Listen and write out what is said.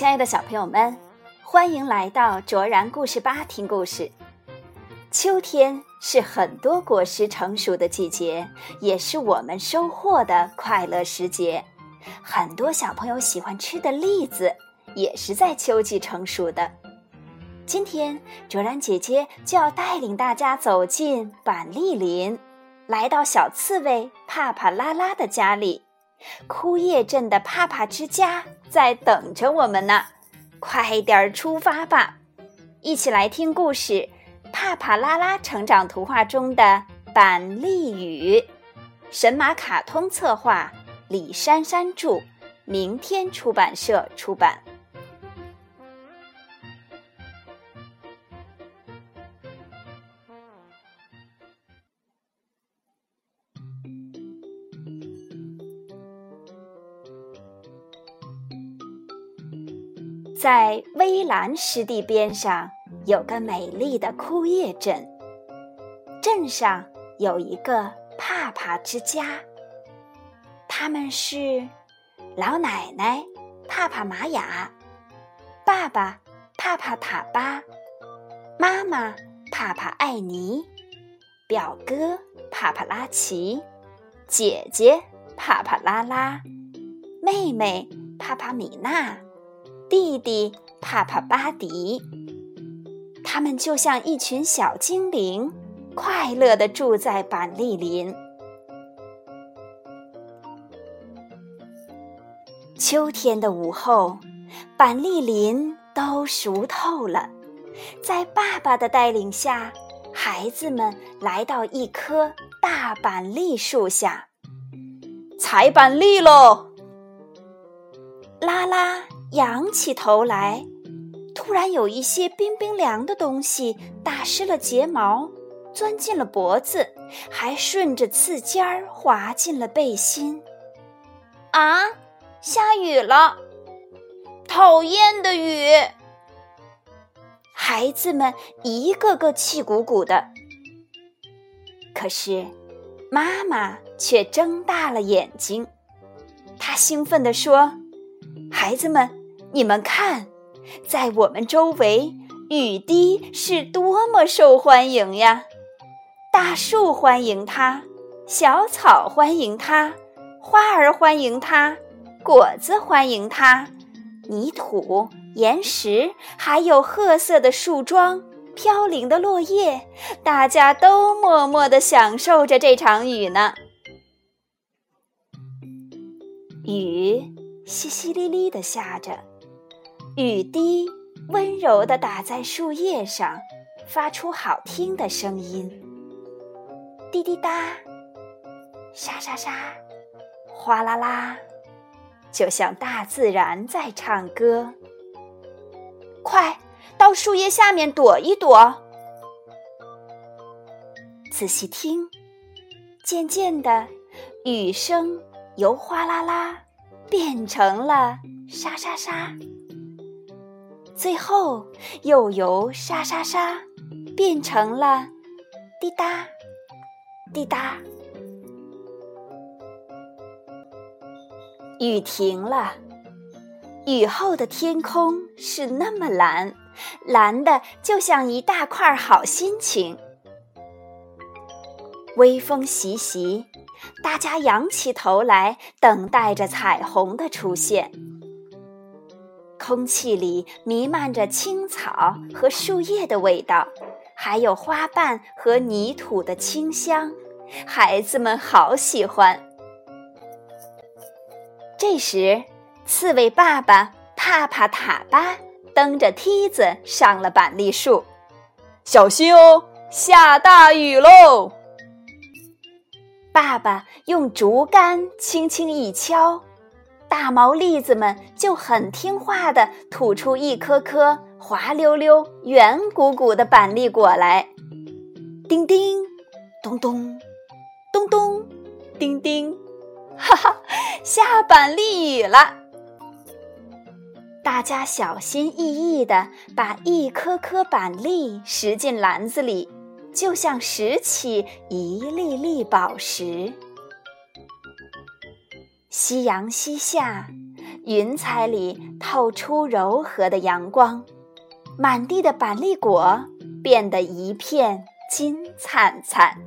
亲爱的小朋友们，欢迎来到卓然故事吧听故事。秋天是很多果实成熟的季节，也是我们收获的快乐时节。很多小朋友喜欢吃的栗子，也是在秋季成熟的。今天，卓然姐姐就要带领大家走进板栗林，来到小刺猬帕帕拉拉的家里。枯叶镇的帕帕之家在等着我们呢，快点儿出发吧！一起来听故事《帕帕拉拉成长图画》中的板栗雨，神马卡通策划，李珊珊著，明天出版社出版。在微蓝湿地边上有个美丽的枯叶镇，镇上有一个帕帕之家。他们是老奶奶帕帕玛雅、爸爸帕帕塔巴、妈妈帕帕艾尼、表哥帕帕拉奇、姐姐帕帕拉拉、妹妹帕帕米娜。弟弟帕帕巴迪，他们就像一群小精灵，快乐地住在板栗林。秋天的午后，板栗林都熟透了。在爸爸的带领下，孩子们来到一棵大板栗树下，采板栗喽！啦啦。仰起头来，突然有一些冰冰凉的东西打湿了睫毛，钻进了脖子，还顺着刺尖儿滑进了背心。啊，下雨了！讨厌的雨！孩子们一个个气鼓鼓的。可是，妈妈却睁大了眼睛，她兴奋地说：“孩子们！”你们看，在我们周围，雨滴是多么受欢迎呀！大树欢迎它，小草欢迎它，花儿欢迎它，果子欢迎它，泥土、岩石，还有褐色的树桩、飘零的落叶，大家都默默地享受着这场雨呢。雨淅淅沥沥地下着。雨滴温柔地打在树叶上，发出好听的声音。滴滴答，沙沙沙，哗啦啦，就像大自然在唱歌。快到树叶下面躲一躲，仔细听，渐渐的，雨声由哗啦啦变成了沙沙沙。最后，又由沙沙沙变成了滴答滴答。雨停了，雨后的天空是那么蓝，蓝的就像一大块好心情。微风习习，大家仰起头来，等待着彩虹的出现。空气里弥漫着青草和树叶的味道，还有花瓣和泥土的清香，孩子们好喜欢。这时，刺猬爸爸帕帕塔巴蹬着梯子上了板栗树，小心哦，下大雨喽！爸爸用竹竿轻轻一敲。大毛栗子们就很听话的吐出一颗颗滑溜溜、圆鼓鼓的板栗果来。叮叮，咚咚，咚咚，叮叮，哈哈，下板栗雨了！大家小心翼翼的把一颗颗板栗拾进篮子里，就像拾起一粒粒宝石。夕阳西下，云彩里透出柔和的阳光，满地的板栗果变得一片金灿灿。